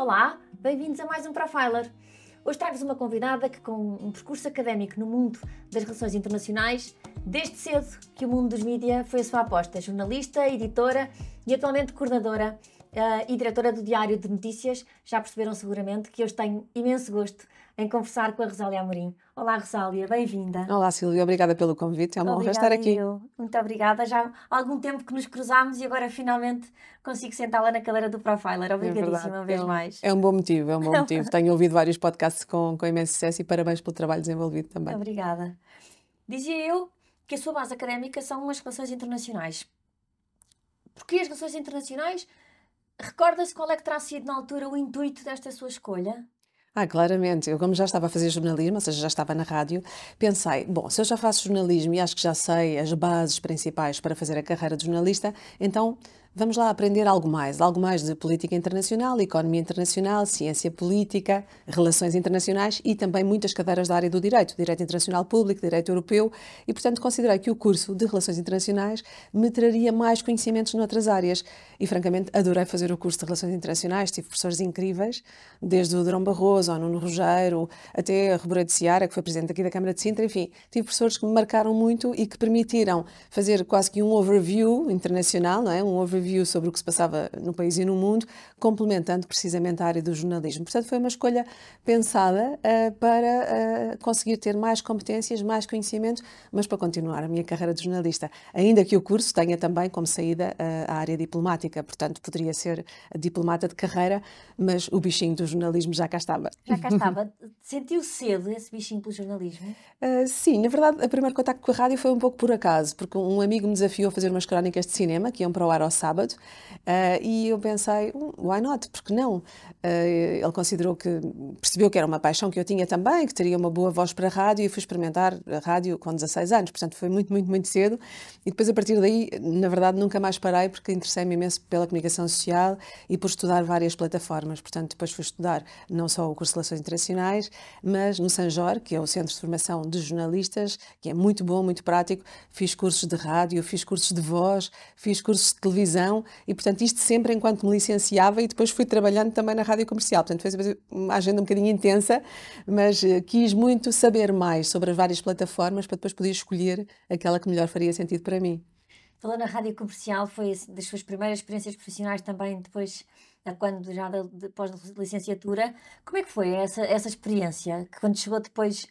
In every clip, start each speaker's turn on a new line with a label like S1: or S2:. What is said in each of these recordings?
S1: Olá, bem-vindos a mais um Profiler. Hoje trago-vos uma convidada que, com um percurso académico no mundo das relações internacionais, desde cedo que o mundo dos mídias foi a sua aposta. Jornalista, editora e atualmente coordenadora uh, e diretora do Diário de Notícias. Já perceberam seguramente que hoje tenho imenso gosto em conversar com a Rosália Amorim. Olá, Rosália, bem-vinda.
S2: Olá, Silvia, obrigada pelo convite. É uma honra estar aqui.
S1: Eu. Muito obrigada. Já há algum tempo que nos cruzámos e agora finalmente consigo sentá-la na cadeira do Profiler. Obrigadíssima, é uma vez
S2: é um,
S1: mais.
S2: É um bom motivo, é um bom motivo. Tenho ouvido vários podcasts com, com imenso sucesso e parabéns pelo trabalho desenvolvido também.
S1: Obrigada. Dizia eu que a sua base académica são as relações internacionais. Porquê as relações internacionais? Recorda-se qual é que terá sido na altura o intuito desta sua escolha?
S2: Ah, claramente. Eu, como já estava a fazer jornalismo, ou seja, já estava na rádio, pensei: bom, se eu já faço jornalismo e acho que já sei as bases principais para fazer a carreira de jornalista, então Vamos lá aprender algo mais, algo mais de política internacional, economia internacional, ciência política, relações internacionais e também muitas cadeiras da área do direito, direito internacional público, direito europeu, e portanto considerei que o curso de relações internacionais me traria mais conhecimentos noutras áreas. E francamente adorei fazer o curso de relações internacionais, tive professores incríveis, desde o Drão Barroso, ao Nuno Rogério, até a Rebora de Seara, que foi presidente aqui da Câmara de Sintra, enfim, tive professores que me marcaram muito e que permitiram fazer quase que um overview internacional, não é? Um overview overview sobre o que se passava no país e no mundo, complementando precisamente a área do jornalismo. Portanto, foi uma escolha pensada uh, para uh, conseguir ter mais competências, mais conhecimento, mas para continuar a minha carreira de jornalista. Ainda que o curso tenha também como saída uh, a área diplomática, portanto, poderia ser diplomata de carreira, mas o bichinho do jornalismo já cá estava.
S1: Já cá estava. Sentiu cedo esse bichinho pelo jornalismo?
S2: sim, na verdade, o primeiro contacto com a rádio foi um pouco por acaso, porque um amigo me desafiou a fazer umas crónicas de cinema que iam para o ar ao sábado sábado, uh, e eu pensei, hum, why not? Porque não? Uh, ele considerou que, percebeu que era uma paixão que eu tinha também, que teria uma boa voz para a rádio, e fui experimentar a rádio com 16 anos, portanto foi muito, muito, muito cedo, e depois a partir daí, na verdade, nunca mais parei, porque interessei-me imenso pela comunicação social e por estudar várias plataformas, portanto depois fui estudar não só o curso de Relações Internacionais, mas no Sanjor, que é o Centro de Formação de Jornalistas, que é muito bom, muito prático, fiz cursos de rádio, fiz cursos de voz, fiz cursos de televisão, e, portanto, isto sempre enquanto me licenciava e depois fui trabalhando também na rádio comercial. Portanto, foi uma agenda um bocadinho intensa, mas uh, quis muito saber mais sobre as várias plataformas para depois poder escolher aquela que melhor faria sentido para mim.
S1: Falou na rádio comercial, foi das suas primeiras experiências profissionais também, depois, quando já depois da licenciatura. Como é que foi essa, essa experiência? Que quando chegou depois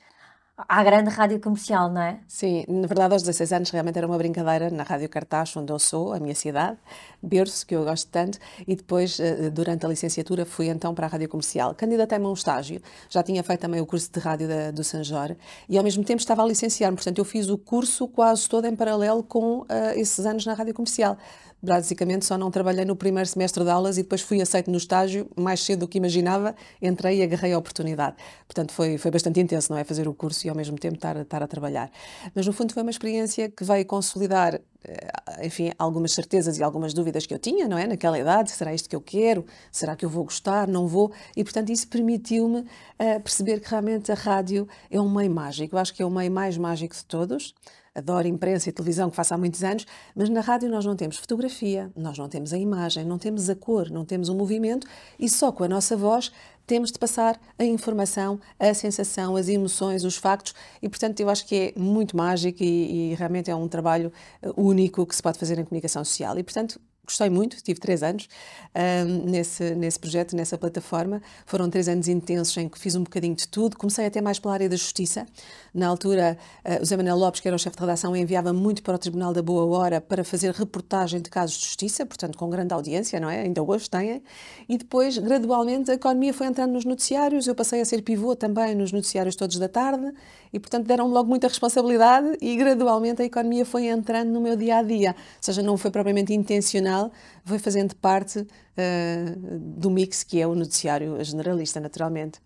S1: à grande rádio comercial, não é?
S2: Sim, na verdade aos 16 anos realmente era uma brincadeira na Rádio Cartaz, onde eu sou, a minha cidade, berço, que eu gosto tanto, e depois, eh, durante a licenciatura, fui então para a Rádio Comercial. Candidatei-me a um estágio, já tinha feito também o curso de rádio da, do Sanjor, e ao mesmo tempo estava a licenciar-me, portanto eu fiz o curso quase todo em paralelo com uh, esses anos na Rádio Comercial basicamente só não trabalhei no primeiro semestre de aulas e depois fui aceito no estágio mais cedo do que imaginava, entrei e agarrei a oportunidade. Portanto, foi, foi bastante intenso, não é? Fazer o curso e ao mesmo tempo estar, estar a trabalhar. Mas no fundo foi uma experiência que veio consolidar, eh, enfim, algumas certezas e algumas dúvidas que eu tinha, não é? Naquela idade, será isto que eu quero? Será que eu vou gostar? Não vou? E portanto isso permitiu-me uh, perceber que realmente a rádio é um meio mágico. Eu acho que é o meio mais mágico de todos adoro imprensa e televisão, que faço há muitos anos, mas na rádio nós não temos fotografia, nós não temos a imagem, não temos a cor, não temos o movimento e só com a nossa voz temos de passar a informação, a sensação, as emoções, os factos e, portanto, eu acho que é muito mágico e, e realmente é um trabalho eh, único que se pode fazer em comunicação social. E, portanto, gostei muito, tive três anos um, nesse, nesse projeto, nessa plataforma. Foram três anos intensos em que fiz um bocadinho de tudo. Comecei até mais pela área da justiça. Na altura, uh, o Zé Manuel Lopes, que era o chefe de redação, enviava muito para o Tribunal da Boa Hora para fazer reportagem de casos de justiça, portanto, com grande audiência, não é? Ainda hoje têm. E depois, gradualmente, a economia foi entrando nos noticiários. Eu passei a ser pivô também nos noticiários todos da tarde e, portanto, deram-me logo muita responsabilidade e gradualmente a economia foi entrando no meu dia a dia. Ou seja, não foi propriamente intencional, foi fazendo parte uh, do mix que é o noticiário generalista, naturalmente.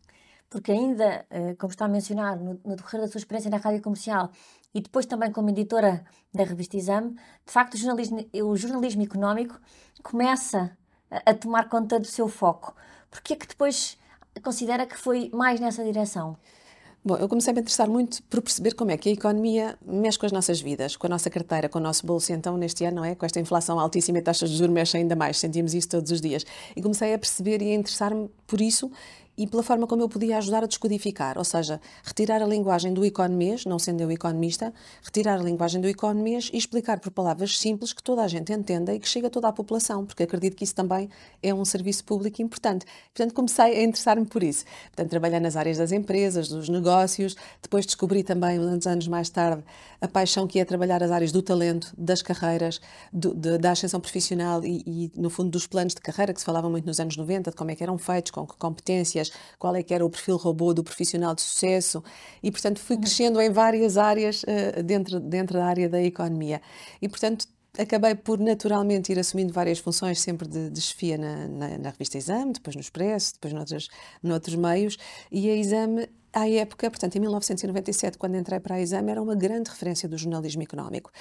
S1: Porque ainda, uh, como está a mencionar, no, no decorrer da sua experiência na rádio comercial e depois também como editora da revista Exame, de facto o jornalismo, o jornalismo económico começa a, a tomar conta do seu foco. Porquê é que depois considera que foi mais nessa direção?
S2: Bom, eu comecei a me interessar muito por perceber como é que a economia mexe com as nossas vidas, com a nossa carteira, com o nosso bolso. Então, neste ano, não é? Com esta inflação altíssima e taxas de juros mexe ainda mais. Sentimos isso todos os dias. E comecei a perceber e a interessar-me por isso e pela forma como eu podia ajudar a descodificar, ou seja, retirar a linguagem do economês, não sendo eu economista, retirar a linguagem do economês e explicar por palavras simples que toda a gente entenda e que chegue a toda a população, porque acredito que isso também é um serviço público importante. Portanto, comecei a interessar-me por isso. Portanto, trabalhar nas áreas das empresas, dos negócios, depois descobri também, uns anos mais tarde, a paixão que é trabalhar as áreas do talento, das carreiras, do, de, da ascensão profissional e, e, no fundo, dos planos de carreira que se falava muito nos anos 90, de como é que eram feitos, com que competências, qual é que era o perfil robô do profissional de sucesso e, portanto, fui uhum. crescendo em várias áreas uh, dentro, dentro da área da economia. E, portanto, acabei por naturalmente ir assumindo várias funções, sempre de, de chefia na, na, na, revista Exame, depois no Expresso, depois noutros, noutros meios, e a Exame à época, portanto, em 1997, quando entrei para a Exame, era uma grande referência do jornalismo económico.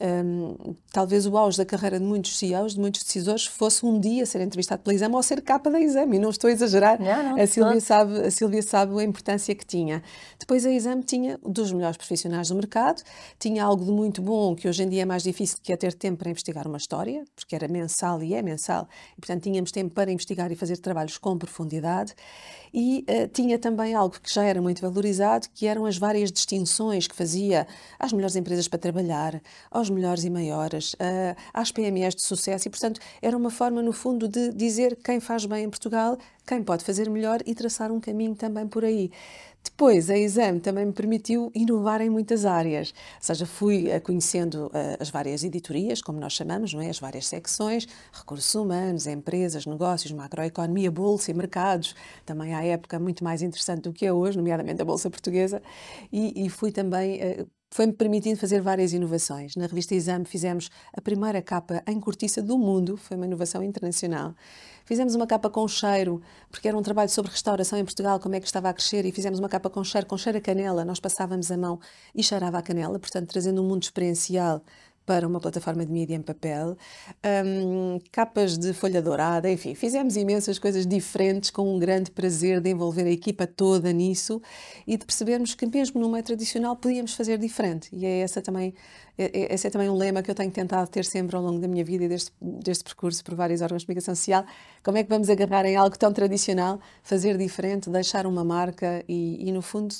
S2: Um, talvez o auge da carreira de muitos CEOs, de muitos decisores, fosse um dia ser entrevistado pela Exame ou ser capa da Exame, e não estou a exagerar.
S1: Não, não,
S2: a, Silvia sabe, a Silvia sabe a importância que tinha. Depois a Exame tinha dos melhores profissionais do mercado, tinha algo de muito bom, que hoje em dia é mais difícil, que é ter tempo para investigar uma história, porque era mensal e é mensal, e portanto tínhamos tempo para investigar e fazer trabalhos com profundidade, e uh, tinha também algo que já era era muito valorizado, que eram as várias distinções que fazia às melhores empresas para trabalhar, aos melhores e maiores, às PMEs de sucesso, e, portanto, era uma forma, no fundo, de dizer quem faz bem em Portugal, quem pode fazer melhor e traçar um caminho também por aí. Depois, a Exame também me permitiu inovar em muitas áreas, ou seja, fui uh, conhecendo uh, as várias editorias, como nós chamamos, não é? as várias secções, recursos humanos, empresas, negócios, macroeconomia, bolsa e mercados, também à época muito mais interessante do que é hoje, nomeadamente a Bolsa Portuguesa, e, e fui também uh, foi-me permitindo fazer várias inovações. Na revista Exame fizemos a primeira capa em cortiça do mundo, foi uma inovação internacional. Fizemos uma capa com cheiro, porque era um trabalho sobre restauração em Portugal, como é que estava a crescer, e fizemos uma capa com cheiro, com cheiro a canela. Nós passávamos a mão e cheirava a canela, portanto, trazendo um mundo experiencial para uma plataforma de mídia em papel, um, capas de folha dourada, enfim, fizemos imensas coisas diferentes com um grande prazer de envolver a equipa toda nisso e de percebermos que mesmo no meio tradicional podíamos fazer diferente. E é essa também, é, é, esse é também um lema que eu tenho tentado ter sempre ao longo da minha vida e deste, deste percurso por vários órgãos de comunicação social. Como é que vamos agarrar em algo tão tradicional, fazer diferente, deixar uma marca e, e no fundo,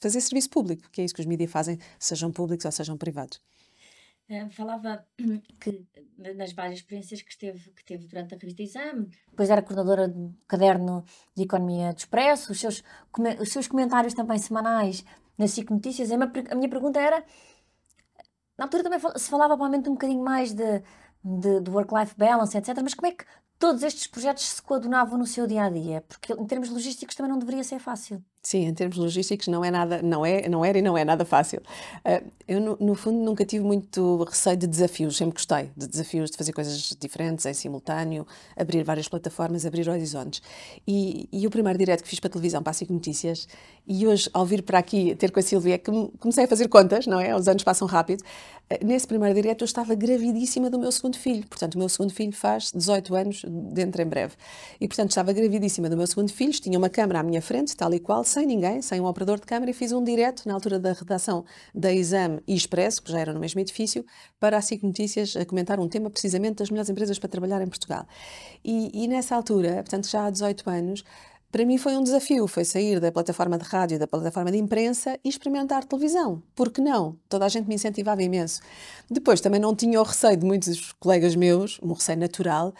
S2: fazer serviço público, que é isso que os mídias fazem, sejam públicos ou sejam privados.
S1: Uh, falava que nas várias experiências que esteve, que teve durante a revista Exame, depois era coordenadora do caderno de Economia do Expresso, os seus, os seus comentários também semanais nas SIC Notícias. Minha, a minha pergunta era: na altura também se falava provavelmente um bocadinho mais de, de, de work-life balance, etc. Mas como é que todos estes projetos se coadunavam no seu dia a dia? Porque em termos logísticos também não deveria ser fácil.
S2: Sim, em termos logísticos não é nada, não é, não era e não é nada fácil. Uh, eu no, no, fundo nunca tive muito receio de desafios, sempre gostei de desafios de fazer coisas diferentes em simultâneo, abrir várias plataformas, abrir horizontes. E, e o primeiro direto que fiz para a televisão, para a Notícias, e hoje ao vir para aqui ter com a Silvia, que comecei a fazer contas, não é? Os anos passam rápido. Uh, nesse primeiro direto eu estava gravidíssima do meu segundo filho, portanto o meu segundo filho faz 18 anos dentro em breve. E portanto estava gravidíssima do meu segundo filho, tinha uma câmara à minha frente, tal e qual, sem ninguém, sem um operador de câmara, e fiz um direto na altura da redação da Exame e Expresso, que já era no mesmo edifício, para a SIC Notícias a comentar um tema precisamente das melhores empresas para trabalhar em Portugal. E, e nessa altura, portanto já há 18 anos, para mim foi um desafio, foi sair da plataforma de rádio, da plataforma de imprensa e experimentar televisão. Por que não? Toda a gente me incentivava imenso. Depois também não tinha o receio de muitos colegas meus, um receio natural,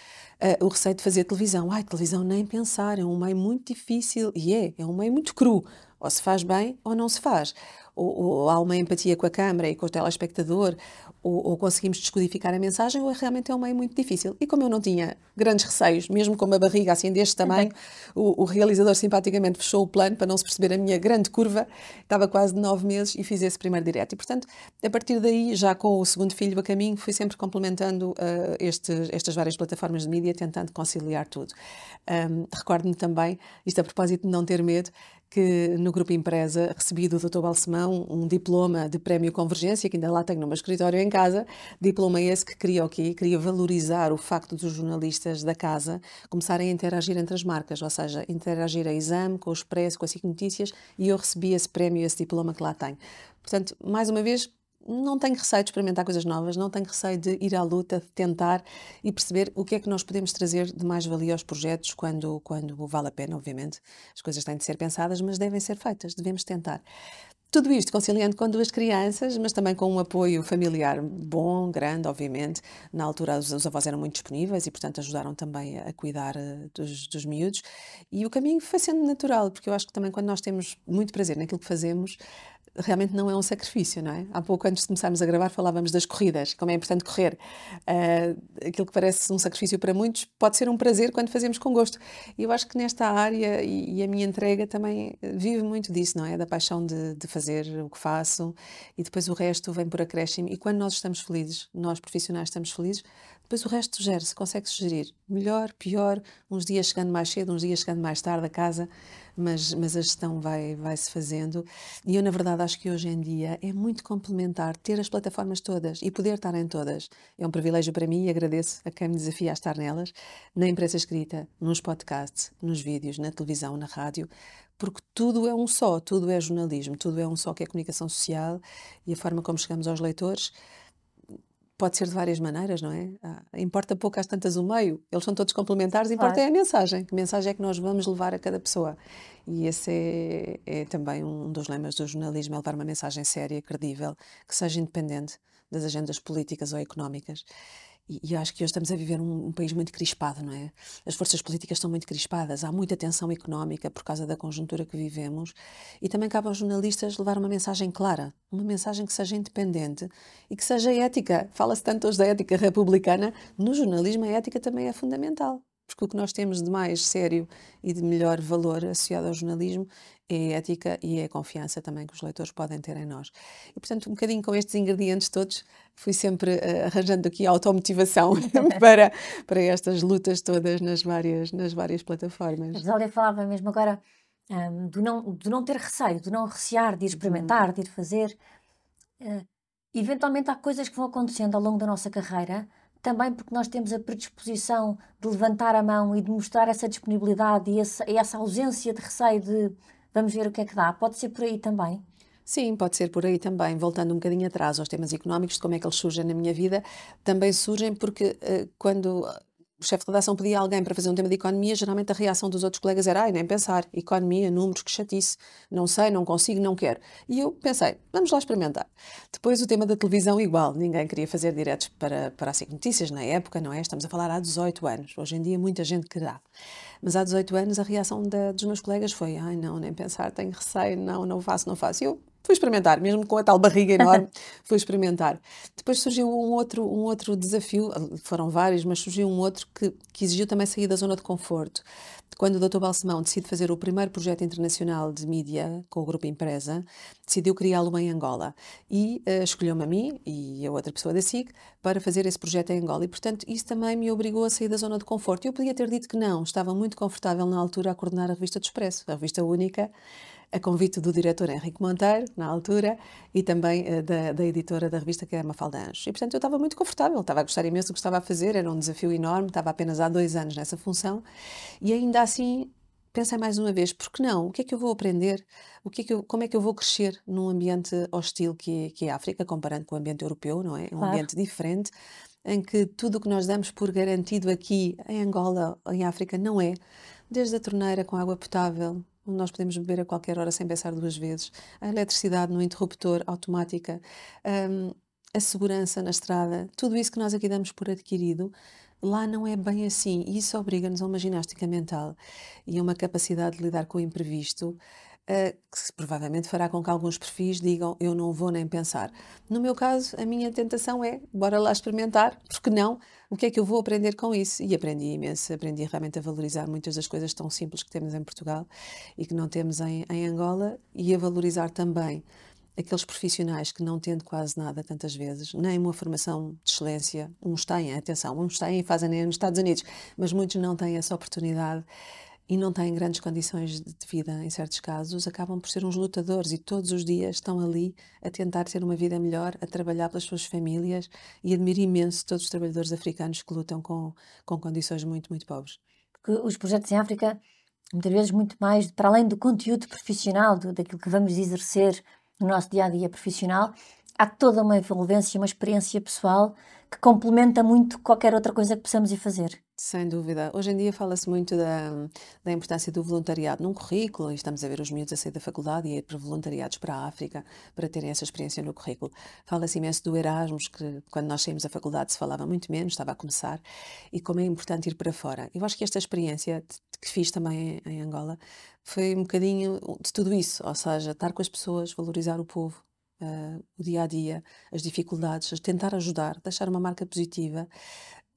S2: uh, o receio de fazer televisão. Ai, televisão nem pensar, é um meio muito difícil. E é, é um meio muito cru. Ou se faz bem ou não se faz ou, ou, há uma empatia com a Câmara e com o telespectador, ou, ou, conseguimos descodificar a mensagem, ou realmente é um meio muito difícil. E como eu não tinha grandes receios, mesmo com uma barriga assim deste tamanho, o, o, realizador simpaticamente fechou o plano para não se perceber a minha grande curva, estava quase de nove meses e fiz esse primeiro direto. E, portanto, a partir daí, já com o segundo filho a caminho, fui sempre complementando uh, este, estas várias plataformas de mídia, tentando conciliar tudo. Um, Recordo-me também, isto a propósito de não ter medo, que no Grupo Empresa recebi do Dr. Balsemão um diploma de Prémio Convergência, que ainda lá tenho no meu escritório em casa. Diploma esse que queria o quê? Queria valorizar o facto dos jornalistas da casa começarem a interagir entre as marcas, ou seja, interagir a exame, com o Expresso, com a SIC Notícias, e eu recebi esse prémio, esse diploma que lá tenho. Portanto, mais uma vez, não tenho receio de experimentar coisas novas, não tenho receio de ir à luta, de tentar e perceber o que é que nós podemos trazer de mais-valia aos projetos quando, quando vale a pena, obviamente. As coisas têm de ser pensadas, mas devem ser feitas, devemos tentar. Tudo isto conciliando com duas crianças, mas também com um apoio familiar bom, grande, obviamente. Na altura os, os avós eram muito disponíveis e, portanto, ajudaram também a, cuidar uh, dos, dos miúdos. E o caminho foi sendo natural, porque eu acho que também quando nós temos muito prazer naquilo que fazemos, realmente não é um sacrifício, não é? Há pouco, antes de começarmos a gravar, falávamos das corridas, como é importante correr. Uh, aquilo que parece um sacrifício para muitos pode ser um prazer quando fazemos com gosto. E eu acho que nesta área, e, e a minha entrega também vive muito disso, não é? Da paixão de, de, fazer o que faço e depois o resto vem por acréscimo. E quando nós estamos felizes, nós profissionais estamos felizes, depois o resto gera-se, consegue-se gerir. Melhor, pior, uns dias chegando mais cedo, uns dias chegando mais tarde a casa mas, mas a gestão vai, vai se fazendo. E eu, na verdade, acho que hoje em dia é muito complementar ter as plataformas todas e poder estar em todas. É um privilégio para mim e agradeço a quem me desafia a estar nelas, na imprensa escrita, nos podcasts, nos vídeos, na televisão, na rádio, porque tudo é um só, tudo é jornalismo, tudo é um só que é comunicação social e a forma como chegamos aos leitores pode ser de várias maneiras, não é? Ah, importa pouco às tantas o meio, eles são todos complementares, importa claro. é a mensagem, que mensagem é que nós vamos levar a cada pessoa. E esse é, é também um dos lemas do jornalismo, é levar uma mensagem séria, credível, que seja independente das agendas políticas ou económicas. E, acho que hoje estamos a viver um, um, país muito crispado, não é? As forças políticas estão muito crispadas, há muita tensão económica por causa da conjuntura que vivemos e também cabe aos jornalistas levar uma mensagem clara, uma mensagem que seja independente e que seja ética. Fala-se tanto hoje da ética republicana, no jornalismo a ética também é fundamental porque o que nós temos de mais sério e de melhor valor associado ao jornalismo é a ética e é a confiança também que os leitores podem ter em nós. E, portanto, um bocadinho com estes ingredientes todos, fui sempre uh, arranjando aqui automotivação para, para estas lutas todas nas várias, nas várias plataformas.
S1: A Zélia falava mesmo agora um, do, não, do não ter receio, do não recear, de ir experimentar, de ir fazer. Uh, eventualmente há coisas que vão acontecendo ao longo da nossa carreira também porque nós temos a predisposição de levantar a mão e de mostrar essa disponibilidade e essa, essa ausência de receio de vamos ver o que é que dá. Pode ser por aí também?
S2: Sim, pode ser por aí também. Voltando um bocadinho atrás aos temas económicos, de como é que eles surgem na minha vida, também surgem porque uh, quando o chefe de redação pedia alguém para fazer um tema de economia, geralmente a reação dos outros colegas era, ai, nem pensar, economia, números, que chatice, não sei, não consigo, não quero. E eu pensei, vamos lá experimentar. Depois o tema da televisão, igual, ninguém queria fazer diretos para, para a SIC Notícias na época, não é? Estamos a falar há 18 anos, hoje em dia muita gente querá. Mas há 18 anos a reação da, dos meus colegas foi, ai, não, nem pensar, tenho receio, não, não faço, não faço. E eu fui experimentar, mesmo com a tal barriga enorme, fui experimentar. Depois surgiu um outro, um outro desafio, foram vários, mas surgiu um outro que, que exigiu também sair da zona de conforto. Quando o Dr. Balsemão decide fazer o primeiro projeto internacional de mídia com o Grupo Empresa, decidiu criá-lo em Angola e uh, escolheu-me a mim e a outra pessoa da SIC para fazer esse projeto em Angola. E, portanto, isso também me obrigou a sair da zona de conforto. Eu podia ter dito que não, estava muito confortável na altura a coordenar a revista do Expresso, a revista única a convite do diretor Henrique Monteiro, na altura, e também uh, da, da, editora da revista, que é a Mafalda Anjos. E, portanto, eu estava muito confortável, estava a gostar imenso do que estava a fazer, era um desafio enorme, estava apenas há dois anos nessa função, e ainda assim pensei mais uma vez, por que não? O que é que eu vou aprender? O que é que eu, como é que eu vou crescer num ambiente hostil que é, que é a África, comparando com o ambiente europeu, não é? Um claro. ambiente diferente, em que tudo o que nós damos por garantido aqui em Angola, em África, não é. Desde a torneira com água potável, onde nós podemos beber a qualquer hora sem pensar duas vezes, a eletricidade no interruptor automática, um, a segurança na estrada, tudo isso que nós aqui damos por adquirido, lá não é bem assim. E isso obriga-nos a uma ginástica mental e a uma capacidade de lidar com o imprevisto uh, que provavelmente fará com que alguns perfis digam eu não vou nem pensar. No meu caso, a minha tentação é bora lá experimentar, porque não? O que é que eu vou aprender com isso? E aprendi imenso, aprendi realmente a valorizar muitas das coisas tão simples que temos em Portugal e que não temos em, em Angola e a valorizar também aqueles profissionais que não tendo quase nada tantas vezes, nem uma formação de excelência, uns têm, atenção, uns têm e fazem nos Estados Unidos, mas muitos não têm essa oportunidade e não têm grandes condições de vida em certos casos, acabam por ser uns lutadores e todos os dias estão ali a tentar ter uma vida melhor, a trabalhar pelas suas famílias e admiro imenso todos os trabalhadores africanos que lutam com, com condições muito, muito pobres.
S1: Porque os projetos em África, muitas vezes, muito mais para além do conteúdo profissional, do, daquilo que vamos exercer no nosso dia a dia profissional, há toda uma envolvência, uma experiência pessoal que complementa muito qualquer outra coisa que possamos ir fazer.
S2: Sem dúvida. Hoje em dia fala-se muito da, da importância do voluntariado num currículo, e estamos a ver os miúdos a sair da faculdade e a ir para voluntariados para a África para terem essa experiência no currículo. Fala-se imenso do Erasmus, que quando nós saímos da faculdade se falava muito menos, estava a começar, e como é importante ir para fora. Eu acho que esta experiência que fiz também em, em Angola foi um bocadinho de tudo isso, ou seja, estar com as pessoas, valorizar o povo, uh, o dia a dia, as dificuldades, tentar ajudar, deixar uma marca positiva.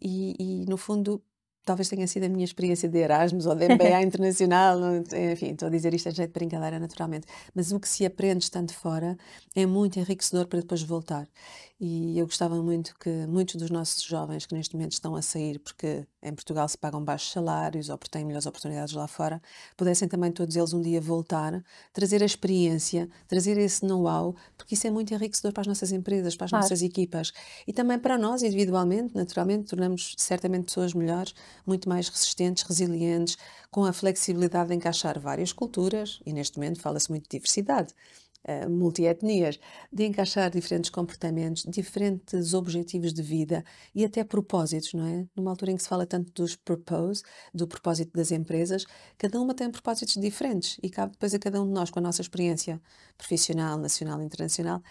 S2: E, e, no fundo talvez tenha sido a minha experiência de Erasmus ou de MBA internacional, enfim, estou a dizer isto a jeito de brincadeira naturalmente, mas o que se aprende estando fora é muito enriquecedor para depois voltar. E eu gostava muito que muitos dos nossos jovens que neste momento estão a sair porque em Portugal se pagam baixos salários ou porque têm melhores oportunidades lá fora, pudessem também todos eles um dia voltar, trazer a experiência, trazer esse know-how, porque isso é muito enriquecedor para as nossas empresas, para as claro. nossas equipas e também para nós individualmente, naturalmente, tornamos certamente pessoas melhores, muito mais resistentes, resilientes, com a flexibilidade de encaixar várias culturas e neste momento fala-se muito de diversidade uh, multietnias, de encaixar diferentes comportamentos, diferentes objetivos de vida e até propósitos, não é? Numa altura em que se fala tanto dos purpose, do propósito das empresas, cada uma tem propósitos diferentes e cabe depois a cada um de nós, com a nossa experiência profissional, nacional internacional,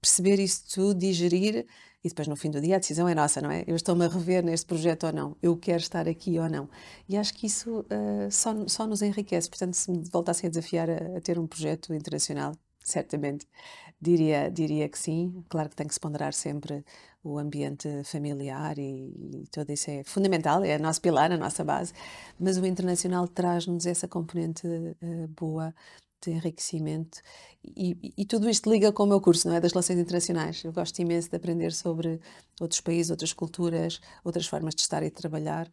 S2: perceber isso tudo, digerir e depois no fim do dia a decisão é nossa, não é? Eu estou-me a rever neste projeto ou não, eu quero estar aqui ou não. E acho que isso uh, só, só nos enriquece. Portanto, se me voltassem a desafiar a, a ter um projeto internacional, certamente. Diria, diria que sim. Claro que tem que se ponderar sempre o ambiente familiar e, e tudo isso é fundamental, é a nosso pilar, a nossa base, mas o internacional traz-nos essa componente uh, boa enriquecimento e, e, tudo isto liga com o meu curso, não é? Das relações internacionais. Eu gosto imenso de aprender sobre outros países, outras culturas, outras formas de estar e de trabalhar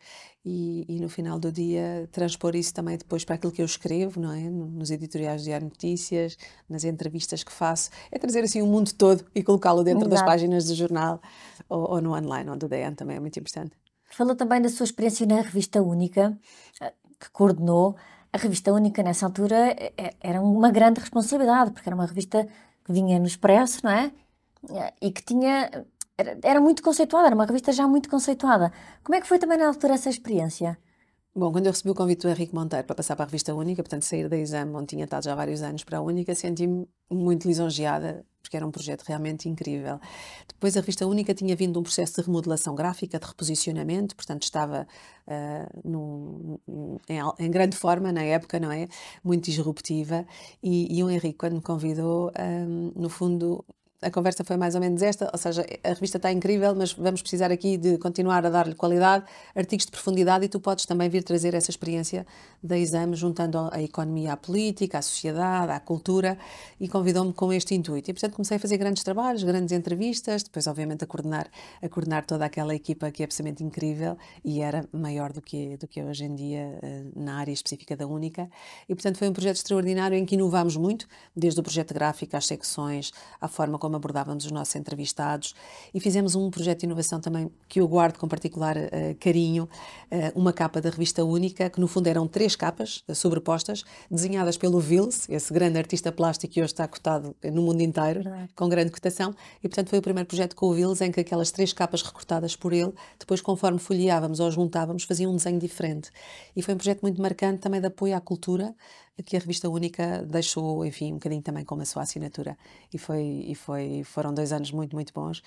S2: e, e no final do dia transpor isso também depois para aquilo que eu escrevo, não é? Nos editoriais de Diário Notícias, nas entrevistas que faço. É trazer assim o mundo todo e colocá-lo dentro Exato. das páginas do jornal ou, ou no online, onde o DN também é muito importante.
S1: Falou também da sua experiência na revista Única, eh, que coordenou a revista Única nessa altura é, é, era uma grande responsabilidade, porque era uma revista que vinha no Expresso, não é? E que tinha. Era, era muito conceituada, era uma revista já muito conceituada. Como é que foi também na altura essa experiência?
S2: Bom, quando eu recebi o convite do Henrique Monteiro para passar para a revista Única, portanto sair da exame, onde tinha estado já há vários anos para a Única, senti-me muito lisonjeada porque era um projeto realmente incrível. Depois, a revista Única tinha vindo um processo de remodelação gráfica, de reposicionamento, portanto, estava uh, num, em, em, grande forma na época, não é? Muito disruptiva. E, e o Henrique, quando me convidou, um, no fundo, a conversa foi mais ou menos esta, ou seja, a revista está incrível, mas vamos precisar aqui de continuar a dar-lhe qualidade, artigos de profundidade e tu podes também vir trazer essa experiência da exame, juntando a economia à política, à sociedade, à cultura e convidou-me com este intuito. E portanto comecei a fazer grandes trabalhos, grandes entrevistas, depois obviamente a coordenar, a coordenar toda aquela equipa que é absolutamente incrível e era maior do que, do que é hoje em dia eh, na área específica da Única. E portanto foi um projeto extraordinário em que inovámos muito, desde o projeto gráfico às secções, à forma como como abordávamos os nossos entrevistados e fizemos um projeto de inovação também que eu guardo com particular uh, carinho, uh, uma capa da revista única, que no fundo eram três capas uh, sobrepostas, desenhadas pelo Vils, esse grande artista plástico que hoje está cotado no mundo inteiro, com grande cotação, e portanto foi o primeiro projeto com o Vils em que aquelas três capas recortadas por ele, depois conforme folheávamos ou juntávamos, faziam um desenho diferente. E foi um projeto muito marcante também de apoio à cultura, que a revista Única deixou, enfim, um bocadinho também com a sua assinatura. E, foi, e foi, foram dois anos muito, muito bons.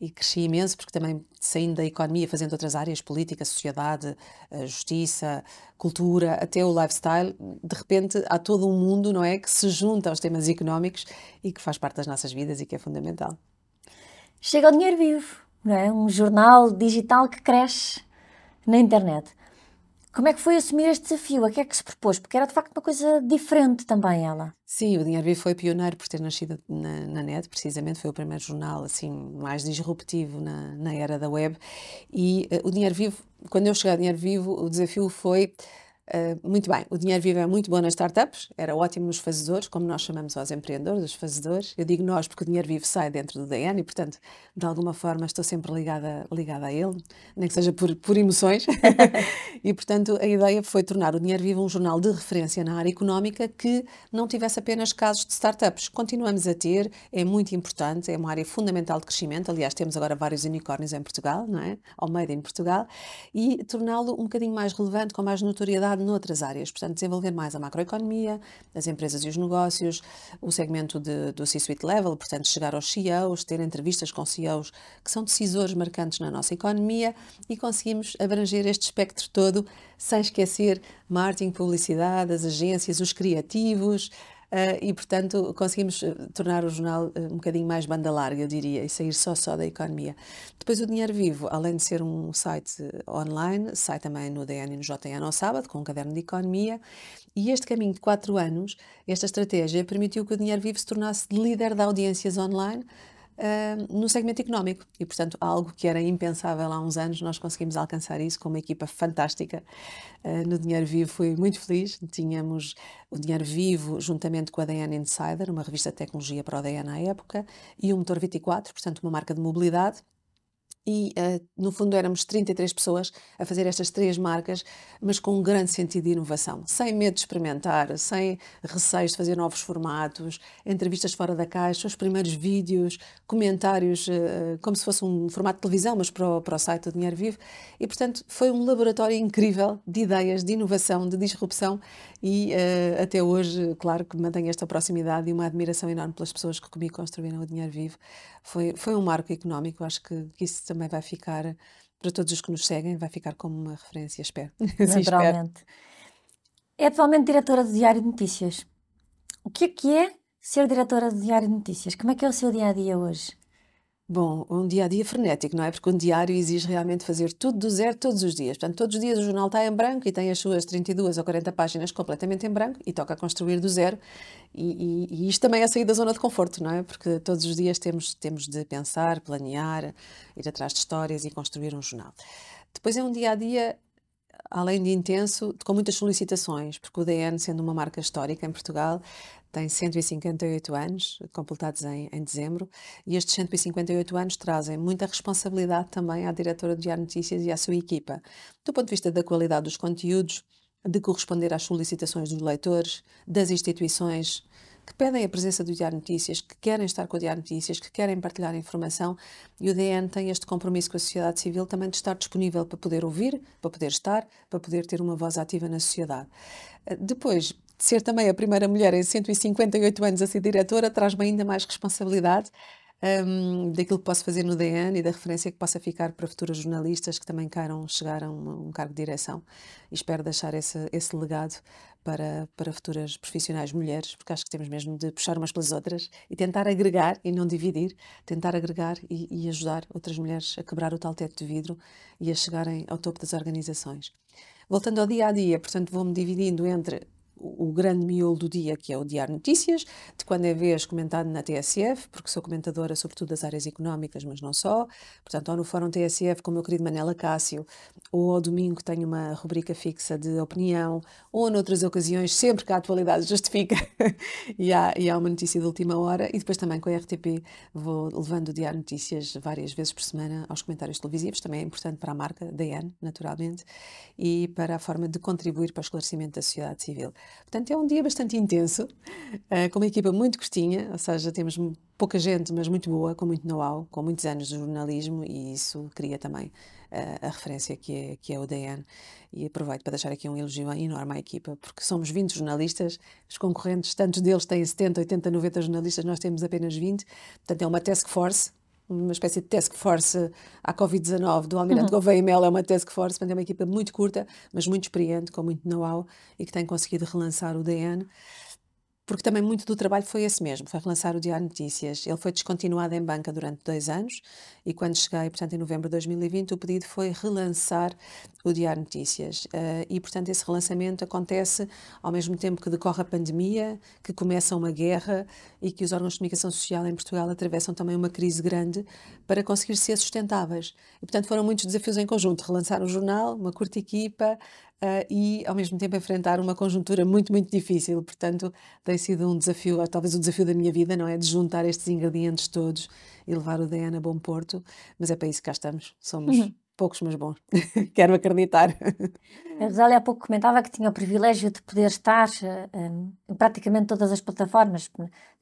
S2: E cresci imenso, porque também saindo da economia, fazendo outras áreas, política, sociedade, justiça, cultura, até o lifestyle, de repente há todo um mundo, não é, que se junta aos temas económicos e que faz parte das nossas vidas e que é fundamental.
S1: Chega ao dinheiro vivo, não é? Um jornal digital que cresce na internet. Como é que foi assumir este desafio? A que é que se propôs? Porque era de facto uma coisa diferente também ela.
S2: Sim, o Dinheiro Vivo foi pioneiro por ter nascido na, na net, precisamente, foi o primeiro jornal assim mais disruptivo na, na era da web. E uh, o Dinheiro Vivo, quando eu cheguei ao Dinheiro Vivo, o desafio foi Uh, muito bem, o dinheiro vivo é muito bom nas startups, era ótimo nos fazedores, como nós chamamos aos empreendedores, os fazedores. Eu digo nós porque o dinheiro vivo sai dentro do DN e, portanto, de alguma forma estou sempre ligada, ligada a ele, nem que seja por, por emoções. e, portanto, a ideia foi tornar o Dinheiro Vivo um jornal de referência na área económica que não tivesse apenas casos de startups. Continuamos a ter, é muito importante, é uma área fundamental de crescimento. Aliás, temos agora vários unicórnios em Portugal, não é? Ao meio em Portugal, e torná-lo um bocadinho mais relevante, com mais notoriedade noutras áreas. Portanto, desenvolver mais a macroeconomia, as empresas e os negócios, o segmento de, do C-suite level, portanto, chegar aos CEOs, ter entrevistas com CEOs que são decisores marcantes na nossa economia e conseguimos abranger este espectro todo, sem esquecer marketing, publicidade, as agências, os criativos, e, portanto, conseguimos eh, tornar o jornal uh, um bocadinho mais banda larga, eu diria, e sair só só da economia. Depois, o Dinheiro Vivo, além de ser um site online, sai também no DN e no JN ao sábado, com um caderno de economia, e este caminho de quatro anos, esta estratégia, permitiu que o Dinheiro Vivo se tornasse líder de audiências online, uh, no segmento económico. E, portanto, algo que era impensável há uns anos, nós conseguimos alcançar isso com uma equipa fantástica. Uh, no Dinheiro Vivo fui muito feliz. Tínhamos o Dinheiro Vivo juntamente com a DN Insider, uma revista de tecnologia para o DN à época, e o Motor 24, portanto, uma marca de mobilidade e uh, no fundo éramos 33 pessoas a fazer estas três marcas, mas com um grande sentido de inovação, sem medo de experimentar, sem receios de fazer novos formatos, entrevistas fora da caixa, os primeiros vídeos, comentários, uh, como se fosse um formato de televisão, mas para o, para o site do Dinheiro Vivo. E portanto foi um laboratório incrível de ideias, de inovação, de disrupção e uh, até hoje, claro que mantenho esta proximidade e uma admiração enorme pelas pessoas que comigo construíram o Dinheiro Vivo. Foi, foi um marco económico, acho que, isso também vai ficar, para todos os que nos seguem, vai ficar como uma referência, espero.
S1: Naturalmente. É atualmente diretora do Diário de Notícias. O que é que é ser diretora do Diário de Notícias? Como é que é o seu dia a dia hoje?
S2: Bom, um dia a dia frenético, não é? Porque um diário exige realmente fazer tudo do zero todos os dias. Portanto, todos os dias o jornal está em branco e tem as suas 32 ou 40 páginas completamente em branco e toca construir do zero. E, e, e isto também é sair da zona de conforto, não é? Porque todos os dias temos, temos de pensar, planear, ir atrás de histórias e construir um jornal. Depois é um dia a dia além de intenso, com muitas solicitações, porque o DN, sendo uma marca histórica em Portugal, tem 158 anos, completados em, em dezembro, e estes 158 anos trazem muita responsabilidade também à diretora do Diário Notícias e à sua equipa, do ponto de vista da qualidade dos conteúdos, de corresponder às solicitações dos leitores, das instituições que pedem a presença do Diário Notícias, que querem estar com o Diário Notícias, que querem partilhar informação, e o DN tem este compromisso com a sociedade civil também de estar disponível para poder ouvir, para poder estar, para poder ter uma voz ativa na sociedade. Depois, de ser também a primeira mulher em 158 anos a ser diretora, traz-me ainda mais responsabilidade um, daquilo que posso fazer no DN e da referência que possa ficar para futuros jornalistas que também queiram chegar a um, um cargo de direção. E espero deixar esse, esse legado para, para futuras profissionais mulheres, porque acho que temos mesmo de puxar umas pelas outras e tentar agregar e não dividir, tentar agregar e, e ajudar outras mulheres a quebrar o tal teto de vidro e a chegarem ao topo das organizações. Voltando ao dia a dia, portanto, vou-me dividindo entre o grande miolo do dia, que é o Diário Notícias, de quando é vez comentado na TSF, porque sou comentadora sobretudo das áreas económicas, mas não só. Portanto, ou no Fórum TSF com o meu querido Manela Cássio, ou ao domingo tenho uma rubrica fixa de opinião, ou noutras ocasiões, sempre que a atualidade justifica, e, há, e há uma notícia de última hora. E depois também com a RTP vou levando o Diário Notícias várias vezes por semana aos comentários televisivos, também é importante para a marca, DN, naturalmente, e para a forma de contribuir para o esclarecimento da sociedade civil. Portanto, é um dia bastante intenso, uh, com uma equipa muito gostinha, ou seja, temos pouca gente, mas muito boa, com muito know-how, com muitos anos de jornalismo e isso cria também uh, a referência que é, que é o DN. E aproveito para deixar aqui um elogio enorme à equipa, porque somos 20 jornalistas, os concorrentes, tantos deles têm 70, 80, 90 jornalistas, nós temos apenas 20, portanto é uma task force uma espécie de task force à Covid-19 do Almirante uhum. Gouveia Mel, é uma task force, é uma equipa muito curta, mas muito experiente, com muito know-how e que tem conseguido relançar o DN porque também muito do trabalho foi esse mesmo, foi relançar o Diário Notícias. Ele foi descontinuado em banca durante dois anos e quando cheguei, portanto, em novembro de 2020, o pedido foi relançar o Diário Notícias. Uh, e, portanto, esse relançamento acontece ao mesmo tempo que decorre a pandemia, que começa uma guerra e que os órgãos de comunicação social em Portugal atravessam também uma crise grande para conseguir ser sustentáveis. E, portanto, foram muitos desafios em conjunto. Relançar o jornal, uma curta equipa, uh, e, ao mesmo tempo, enfrentar uma conjuntura muito, muito difícil. Portanto, tem sido um desafio, talvez o desafio da minha vida, não é? De juntar estes ingredientes todos e levar o DNA a bom porto, mas é para isso que cá estamos. Somos. Uhum poucos, mas bons. Quero acreditar.
S1: A Rosália há pouco comentava que tinha o privilégio de poder estar um, em praticamente todas as plataformas,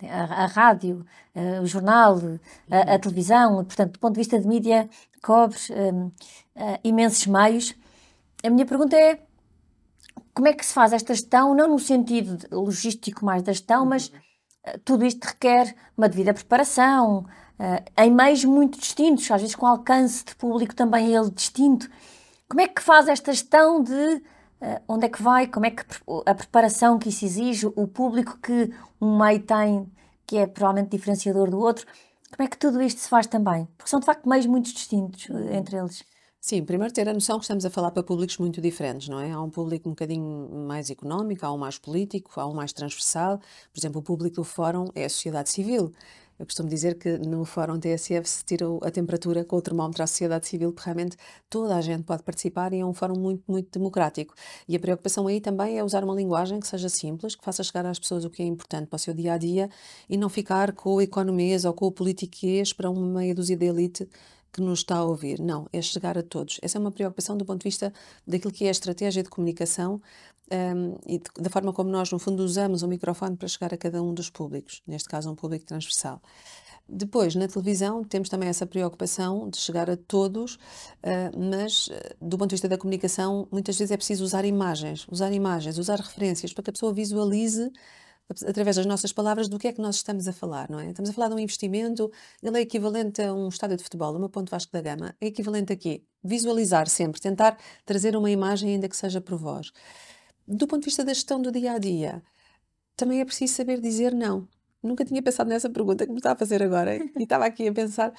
S1: a, a rádio, uh, o jornal, a, a, televisão, portanto, do ponto de vista de mídia, cobre um, imensos meios. A minha pergunta é como é que se faz esta gestão, não no sentido logístico mais da gestão, mas uh, tudo isto requer uma devida preparação, uh, em meios muito distintos, às vezes com alcance de público também ele distinto. Como é que faz esta gestão de uh, onde é que vai, como é que a preparação que isso exige, o público que um meio tem, que é provavelmente diferenciador do outro, como é que tudo isto se faz também? Porque são de facto meios muito distintos entre eles.
S2: Sim, primeiro ter a noção que estamos a falar para públicos muito diferentes, não é? Há um público um bocadinho mais económico, há um mais político, há um mais transversal. Por exemplo, o público do fórum é a sociedade civil. Eu costumo dizer que no Fórum TSF se tira a temperatura com o termómetro à sociedade civil, porque realmente toda a gente pode participar e é um fórum muito, muito democrático. E a preocupação aí também é usar uma linguagem que seja simples, que faça chegar às pessoas o que é importante para o seu dia a dia e não ficar com o ou com o politiquês para uma meia dúzia de elite que nos está a ouvir. Não, é chegar a todos. Essa é uma preocupação do ponto de vista daquilo que é a estratégia de comunicação um, e de, da forma como nós, no fundo, usamos o microfone para chegar a cada um dos públicos, neste caso, um público transversal. Depois, na televisão, temos também essa preocupação de chegar a todos, uh, mas uh, do ponto de vista da comunicação, muitas vezes é preciso usar imagens, usar imagens, usar referências para que a pessoa visualize através das nossas palavras do que é que nós estamos a falar, não é? Estamos a falar de um investimento, ele é equivalente a um estádio de futebol, uma ponte Vasco da Gama, é equivalente a quê? Visualizar sempre, tentar trazer uma imagem ainda que seja por voz. Do ponto de vista da gestão do dia a dia, também é preciso saber dizer não. Nunca tinha pensado nessa pergunta que me está a fazer agora e estava aqui a pensar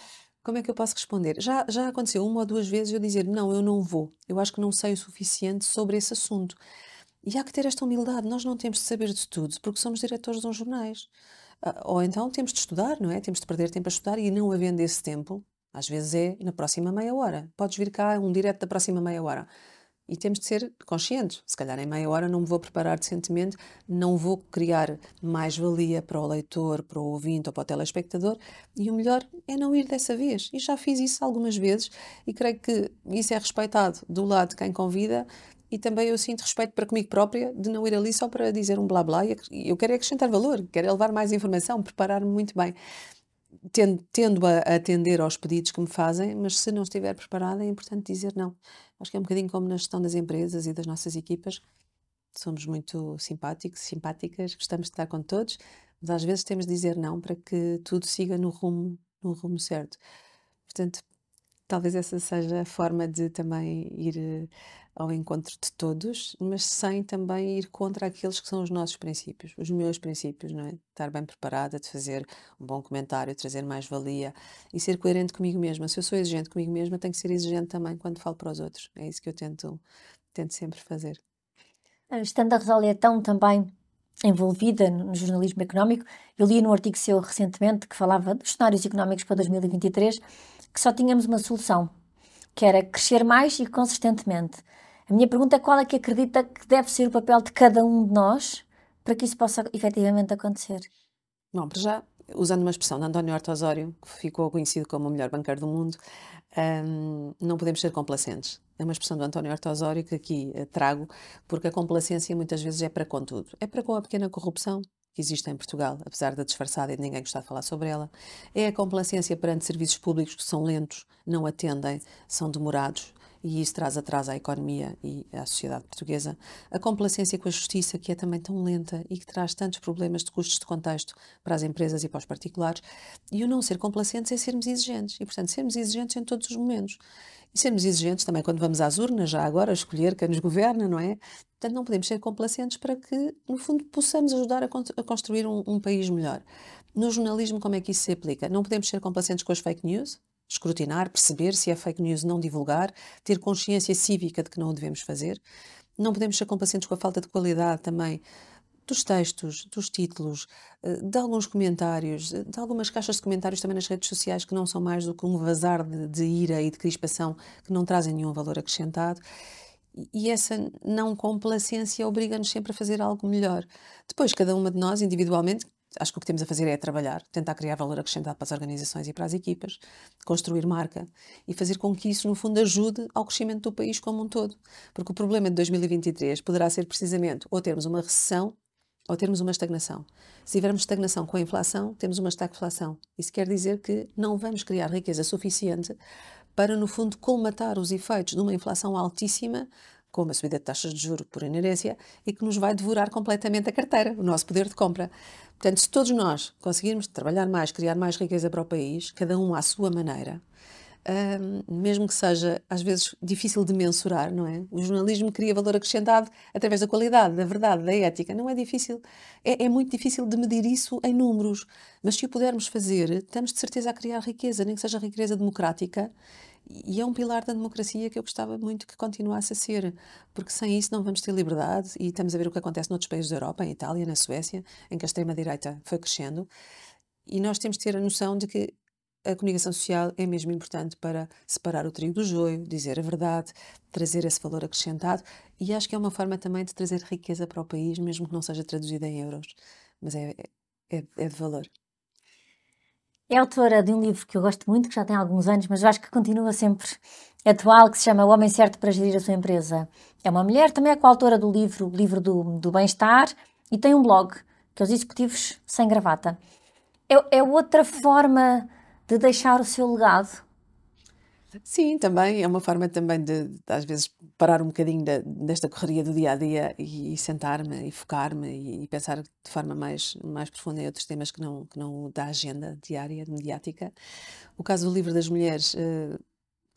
S2: como é que eu posso responder. Já, já aconteceu uma ou duas vezes eu dizer não, eu não vou. Eu acho que não sei o suficiente sobre esse assunto. E há que ter esta humildade. Nós não temos de saber de tudo porque somos diretores de uns jornais. Ah, ou então temos de estudar, não é? Temos de perder tempo a estudar e não havendo esse tempo, às vezes é na próxima meia hora. Podes vir cá um direto da próxima meia hora e temos de ser conscientes. Se calhar em meia hora não me vou preparar decentemente, não vou criar mais valia para o leitor, para o ouvinte ou para o telespectador e o melhor é não ir dessa vez. E já fiz isso algumas vezes e creio que isso é respeitado do lado de quem convida e também eu sinto respeito para comigo própria de não ir ali só para dizer um blá blá. Eu quero acrescentar valor, quero levar mais informação, preparar-me muito bem tendo, tendo a, atender aos pedidos que me fazem, mas se não estiver preparada é importante dizer não. Acho que é um bocadinho como na gestão das empresas e das nossas equipas. Somos muito simpáticos, simpáticas, gostamos de estar com todos, mas às vezes temos de dizer não para que tudo siga no rumo, no rumo certo. Portanto, talvez essa seja a forma de também ir ao encontro de todos, mas sem também ir contra aqueles que são os nossos princípios, os meus princípios, não é? Estar bem preparada, de fazer um bom comentário, trazer mais valia e ser coerente comigo mesma. Se eu sou exigente comigo mesma, tenho que ser exigente também quando falo para os outros. É isso que eu tento, tento sempre fazer.
S1: Estando a Rosália tão também envolvida no jornalismo económico, eu li num artigo seu recentemente que falava dos cenários económicos para 2023 que só tínhamos uma solução, que era crescer mais e consistentemente. A minha pergunta é qual é que acredita que deve ser o papel de cada um de nós para que isso possa efetivamente acontecer?
S2: Bom, para já, usando uma expressão de António Horta Osório, que ficou conhecido como o melhor banqueiro do mundo, um, não podemos ser complacentes. É uma expressão do António Horta Osório que aqui uh, trago, porque a complacência muitas vezes é para com tudo. É para com a pequena corrupção, que existe em Portugal, apesar da disfarçada e de ninguém gostar de falar sobre ela, é a complacência perante serviços públicos que são lentos, não atendem, são demorados, e isso traz atraso à economia e à sociedade portuguesa. A complacência com a justiça, que é também tão lenta e que traz tantos problemas de custos de contexto para as empresas e para os particulares. E o não ser complacentes é sermos exigentes. E, portanto, sermos exigentes em todos os momentos. E sermos exigentes também quando vamos às urnas, já agora, escolher quem nos governa, não é? Portanto, não podemos ser complacentes para que, no fundo, possamos ajudar a, a construir um, um país melhor. No jornalismo, como é que isso se aplica? Não podemos ser complacentes com as fake news, escrutinar, perceber se é fake news, não divulgar, ter consciência cívica de que não o devemos fazer. Não podemos ser complacentes com a falta de qualidade também dos textos, dos títulos, eh, de alguns comentários, eh, de algumas caixas de comentários também nas redes sociais que não são mais do que um vazar de, de ira e de crispação que não trazem nenhum valor acrescentado. e essa não complacência obriga-nos sempre a fazer algo melhor. Depois, cada uma de nós, individualmente, acho que o que temos a fazer é trabalhar, tentar criar valor acrescentado para as organizações e para as equipas, construir marca e fazer com que isso, no fundo, ajude ao crescimento do país como um todo. Porque o problema de 2023 poderá ser precisamente ou termos uma recessão ou termos uma estagnação. Se tivermos estagnação com a inflação, temos uma estagflação. Isso quer dizer que não vamos criar riqueza suficiente para, no fundo, colmatar os efeitos de uma inflação altíssima como a subida de taxas de juros por inerência, e que nos vai devorar completamente a carteira, o nosso poder de compra. Portanto, se todos nós conseguirmos trabalhar mais, criar mais riqueza para o país, cada um à sua maneira, um, mesmo que seja às vezes difícil de mensurar, não é? O jornalismo cria valor acrescentado através da qualidade, da verdade, da ética. Não é difícil, é, é, muito difícil de medir isso em números, mas se o pudermos fazer, estamos de certeza a criar riqueza, nem que seja riqueza democrática e é um pilar da democracia que eu gostava muito que continuasse a ser, porque sem isso não vamos ter liberdade e estamos a ver o que acontece noutros países da Europa, em Itália, na Suécia, em que a extrema-direita foi crescendo. E nós temos de ter a noção de que a comunicação social é mesmo importante para separar o trigo do joio, dizer a verdade, trazer esse valor acrescentado e acho que é uma forma também de trazer riqueza para o país, mesmo que não seja traduzida em euros, mas é, é, é de valor.
S1: É autora de um livro que eu gosto muito, que já tem alguns anos, mas eu acho que continua sempre atual, que se chama O Homem Certo para Gerir a Sua Empresa. É uma mulher, também é coautora do livro, livro do, do Bem-Estar, e tem um blog, que é os Executivos Sem Gravata. É, é outra forma de deixar o seu legado
S2: Sim, também é uma forma também de, de às vezes parar um bocadinho desta correria do dia a dia e, e sentar-me e focar-me e, e pensar de forma mais, mais profunda em outros temas que não, que não da agenda diária, mediática. O caso do livro das mulheres eh,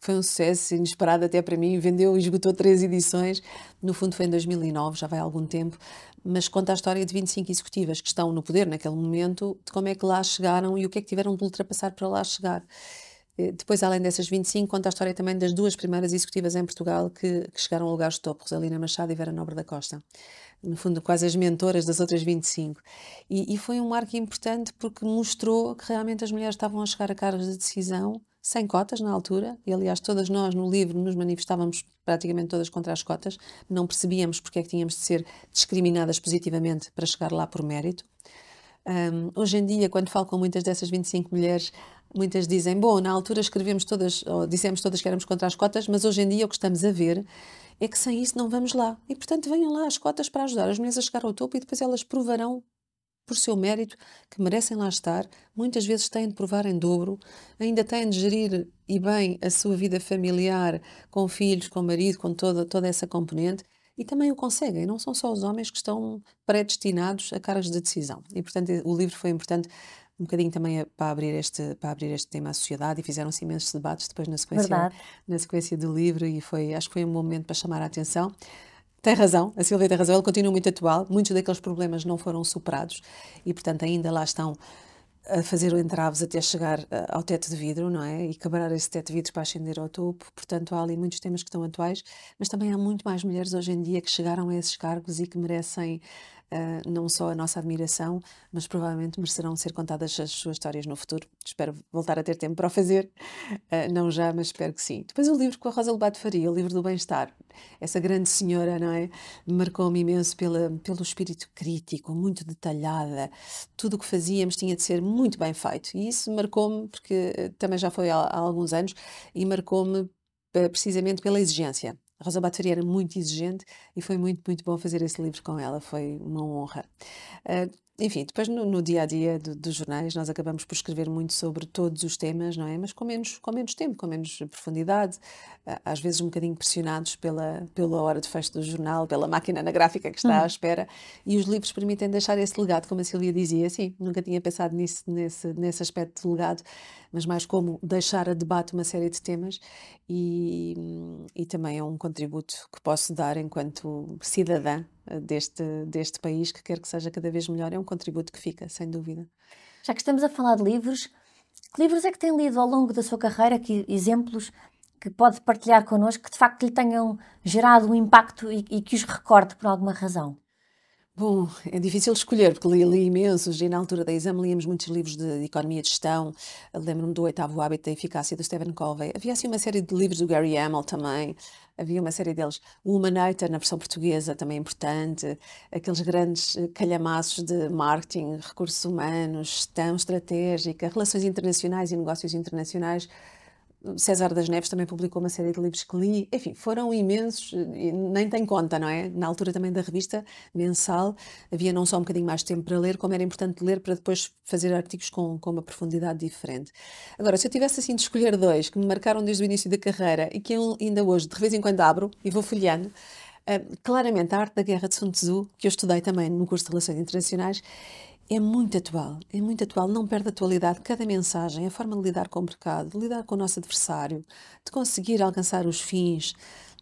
S2: foi um sucesso inesperado até para mim, vendeu e esgotou três edições. No fundo foi em 2009, já vai há algum tempo, mas conta a história de 25 executivas que estão no poder naquele momento, de como é que lá chegaram e o que é que tiveram de ultrapassar para lá chegar. Eh, depois, além dessas 25, conta a história também das duas primeiras executivas em Portugal que, que chegaram a lugares de topo, Rosalina Machado e Vera Nobre da Costa. No fundo, quase as mentoras das outras 25. E, e foi um marco importante porque mostrou que realmente as mulheres estavam a chegar a cargos de decisão sem cotas na altura, e aliás todas nós no livro nos manifestávamos praticamente todas contra as cotas, não percebíamos porque é que tínhamos de ser discriminadas positivamente para chegar lá por mérito. Um, hoje em dia, quando falo com muitas dessas 25 mulheres, muitas dizem: Bom, na altura escrevemos todas, ou dissemos todas que éramos contra as cotas, mas hoje em dia o que estamos a ver é que sem isso não vamos lá. E portanto, venham lá as cotas para ajudar as mulheres a chegar ao topo e depois elas provarão por seu mérito que merecem lá estar. Muitas vezes têm de provar em dobro, ainda têm de gerir e bem a sua vida familiar, com filhos, com marido, com toda, toda essa componente e também o conseguem. Não são só os homens que estão predestinados a cargos de decisão. E, portanto, o livro foi importante um bocadinho também para abrir este para abrir este tema à sociedade e fizeram-se imensos debates depois na sequência na sequência do livro e foi acho que foi um momento para chamar a atenção tem razão, a Silvia tem razão, ele continua muito atual, muitos daqueles problemas não foram superados e, portanto, ainda lá estão a fazer entraves até chegar eh, ao teto de vidro, não é? E quebrar esse teto de vidro para ascender ao topo. Portanto, há ali muitos temas que estão atuais, mas também há muito mais mulheres hoje em dia que chegaram a esses cargos e que merecem uh, não só a nossa admiração, mas provavelmente merecerão ser contadas as suas histórias no futuro. Espero voltar a ter tempo para o fazer, uh, não já, mas espero que sim. Depois o livro com a Rosa Lobato Faria, o livro do bem-estar. Essa grande senhora, não é? Marcou-me imenso pela, pelo espírito crítico, muito detalhada. Tudo o que fazíamos tinha de ser muito bem feito. E isso marcou-me, porque também já foi há, há alguns anos, e marcou-me precisamente pela exigência. A Rosa Batoria era muito exigente e foi muito, muito bom fazer esse livro com ela, foi uma honra. Uh, enfim, depois no, no, dia a dia do, dos jornais nós acabamos por escrever muito sobre todos os temas, não é? Mas com menos, com menos tempo, com menos profundidade, às vezes um bocadinho pressionados pela, pela hora de fecho do jornal, pela máquina anagráfica que está uhum. à espera. E os livros permitem deixar esse legado, como a Silvia dizia. Sim, nunca tinha pensado nisso, nesse, nesse aspecto de legado, mas mais como deixar a debate uma série de temas e, e também é um contributo que posso dar enquanto cidadã deste, deste país, que quer que seja cada vez melhor, é um contributo que fica, sem dúvida.
S1: Já que estamos a falar de livros, que livros é que tem lido ao longo da sua carreira? Que exemplos que pode partilhar connosco que de facto lhe tenham gerado um impacto e, e que os recorde por alguma razão?
S2: Bom, é difícil escolher, porque li, li imensos e na altura da exame líamos muitos livros de, de economia de gestão. Lembro-me do Oitavo Hábito da Eficácia do Stephen Covey. Havia assim uma série de livros do Gary Hamel também. Havia uma série deles. O Humanator, na versão portuguesa, também importante. Aqueles grandes eh, calhamaços de marketing, recursos humanos, gestão estratégica, relações internacionais e negócios internacionais César das Neves também publicou uma série de livros que li, enfim, foram imensos, nem tem conta, não é? Na altura também da revista mensal, havia não só um bocadinho mais de tempo para ler, como era importante ler para depois fazer artigos com, com uma profundidade diferente. Agora, se eu tivesse assim de escolher dois que me marcaram desde o início da carreira e que eu ainda hoje de vez em quando abro e vou folheando, uh, claramente a arte da guerra de Sun Tzu, que eu estudei também no curso de Relações Internacionais, é muito atual, é muito atual, não perde atualidade. Cada mensagem, a forma de lidar com o mercado, de lidar com o nosso adversário, de conseguir alcançar os fins,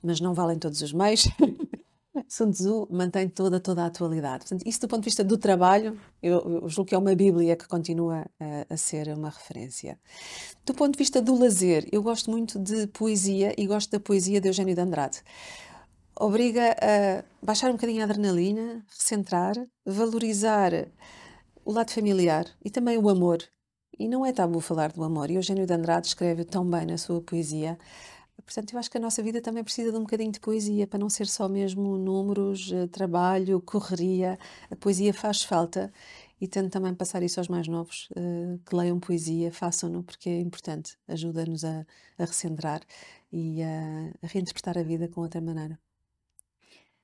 S2: mas não valem todos os meios. Sun Tzu mantém toda, toda a atualidade. Portanto, isso do ponto de vista do trabalho, eu, eu julgo que é uma bíblia que continua a, a, ser uma referência. Do ponto de vista do lazer, eu gosto muito de poesia e gosto da poesia de Eugênio de Andrade. Obriga a baixar um bocadinho a adrenalina, recentrar, valorizar o lado familiar e também o amor. E não é tabu falar do amor. E Eugênio de Andrade escreve tão bem na sua poesia. Portanto, eu acho que a nossa vida também precisa de um bocadinho de poesia, para não ser só mesmo números, eh, trabalho, correria. A poesia faz falta e tento também passar isso aos mais novos, uh, que leiam poesia, façam-no, porque é importante, ajuda-nos a, a recentrar e a, a reinterpretar a vida com outra maneira.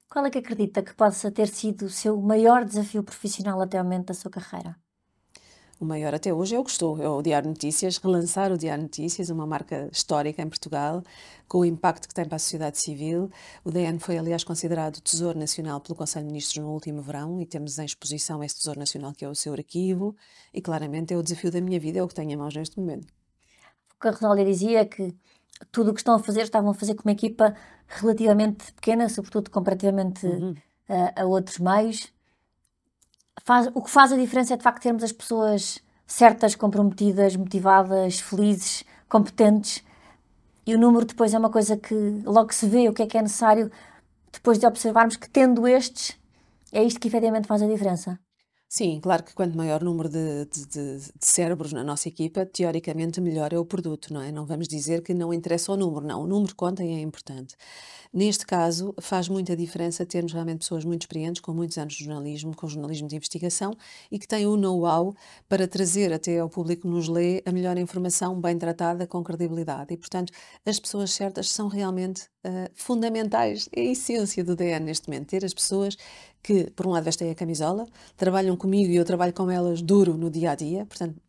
S1: Qual é que acredita que possa ter sido o seu maior desafio profissional até o momento da sua carreira?
S2: O maior até hoje é o que estou, é o Diário Notícias, relançar o Diário Notícias, uma marca histórica em Portugal, com o impacto que tem para a sociedade civil. O DN foi, aliás, considerado Tesouro Nacional pelo Conselho de Ministros no último verão e temos em exposição esse Tesouro Nacional que é o seu arquivo e claramente é o desafio da minha vida, é o que tenho em mãos neste momento.
S1: O que a Rosália dizia que tudo o que estão a fazer estavam a fazer com uma equipa relativamente pequena, sobretudo comparativamente uhum. a, a, outros meios. Faz, o que faz a diferença é de facto termos as pessoas certas, comprometidas, motivadas, felizes, competentes. E o número depois é uma coisa que logo se vê o que é que é necessário depois de observarmos que tendo estes, é isto que efetivamente faz a diferença.
S2: Sim, claro que quanto maior número de, de, de, de cérebros na nossa equipa, teoricamente melhor é o produto, não é? Não vamos dizer que não interessa o número, não. O número conta e é importante. Neste caso, faz muita diferença termos realmente pessoas muito experientes, com muitos anos de jornalismo, com jornalismo de investigação e que têm o know-how para trazer até ao público que nos lê a melhor informação, bem tratada, com credibilidade. E, portanto, as pessoas certas são realmente uh, fundamentais. É a essência do DN neste momento, ter as pessoas que, por um lado, vestem a camisola, trabalham comigo e eu trabalho com elas duro no dia a dia, portanto,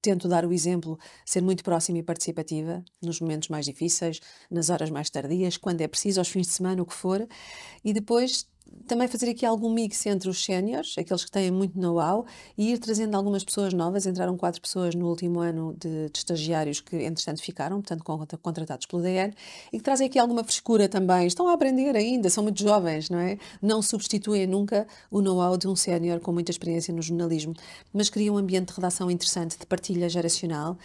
S2: tento dar o exemplo, ser muito próxima e participativa nos momentos mais difíceis, nas horas mais tardias, quando é preciso, aos fins de semana, o que for, e depois também fazer aqui algum mix entre os séniores, aqueles que têm muito know-how, e ir trazendo algumas pessoas novas. Entraram quatro pessoas no último ano de, de estagiários que, entretanto, ficaram, portanto, contratados pelo DN, e que trazem aqui alguma frescura também. Estão a aprender ainda, são muito jovens, não é? Não substituem nunca o know-how de um sénior com muita experiência no jornalismo, mas criam um ambiente de redação interessante, de partilha geracional,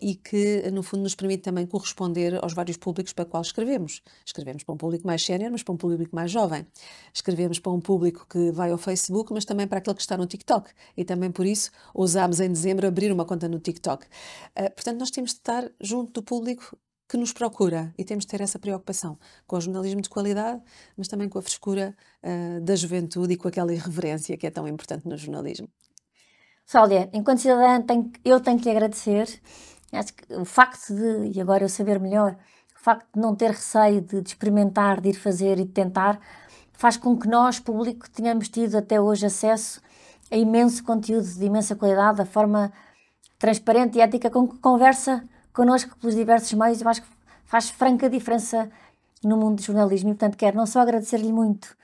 S2: e que, no fundo, nos permite também corresponder aos vários públicos para quais escrevemos. Escrevemos para um público mais sénior, mas para um público mais jovem. Escrevemos para um público que vai ao Facebook, mas também para aquele que está no TikTok. E também por isso ousámos em dezembro abrir uma conta no TikTok. Uh, portanto, nós temos de estar junto do público que nos procura e temos de ter essa preocupação com o jornalismo de qualidade, mas também com a frescura uh, da juventude e com aquela irreverência que é tão importante no jornalismo.
S1: Sália, enquanto cidadã, tenho, eu tenho que lhe agradecer. Acho que o facto de, e agora eu saber melhor, o facto de não ter receio de, de experimentar, de ir fazer e de tentar, faz com que nós, público, tenhamos tido até hoje acesso a imenso conteúdo de imensa qualidade, a forma transparente e ética com que conversa connosco pelos diversos meios. Eu acho que faz franca diferença no mundo do jornalismo e, portanto, quero não só agradecer-lhe muito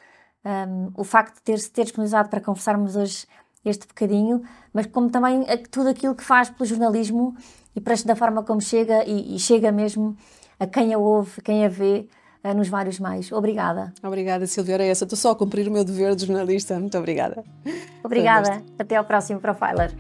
S1: um, o facto de ter-se ter disponibilizado para conversarmos hoje este bocadinho, mas como também tudo aquilo que faz pelo jornalismo e para da forma como chega e, e, chega mesmo a quem a ouve, quem a vê uh, nos vários mais. Obrigada.
S2: Obrigada, Silvia. Era essa. Estou só a cumprir o meu dever de jornalista. Muito obrigada.
S1: Obrigada. Até ao próximo Profiler.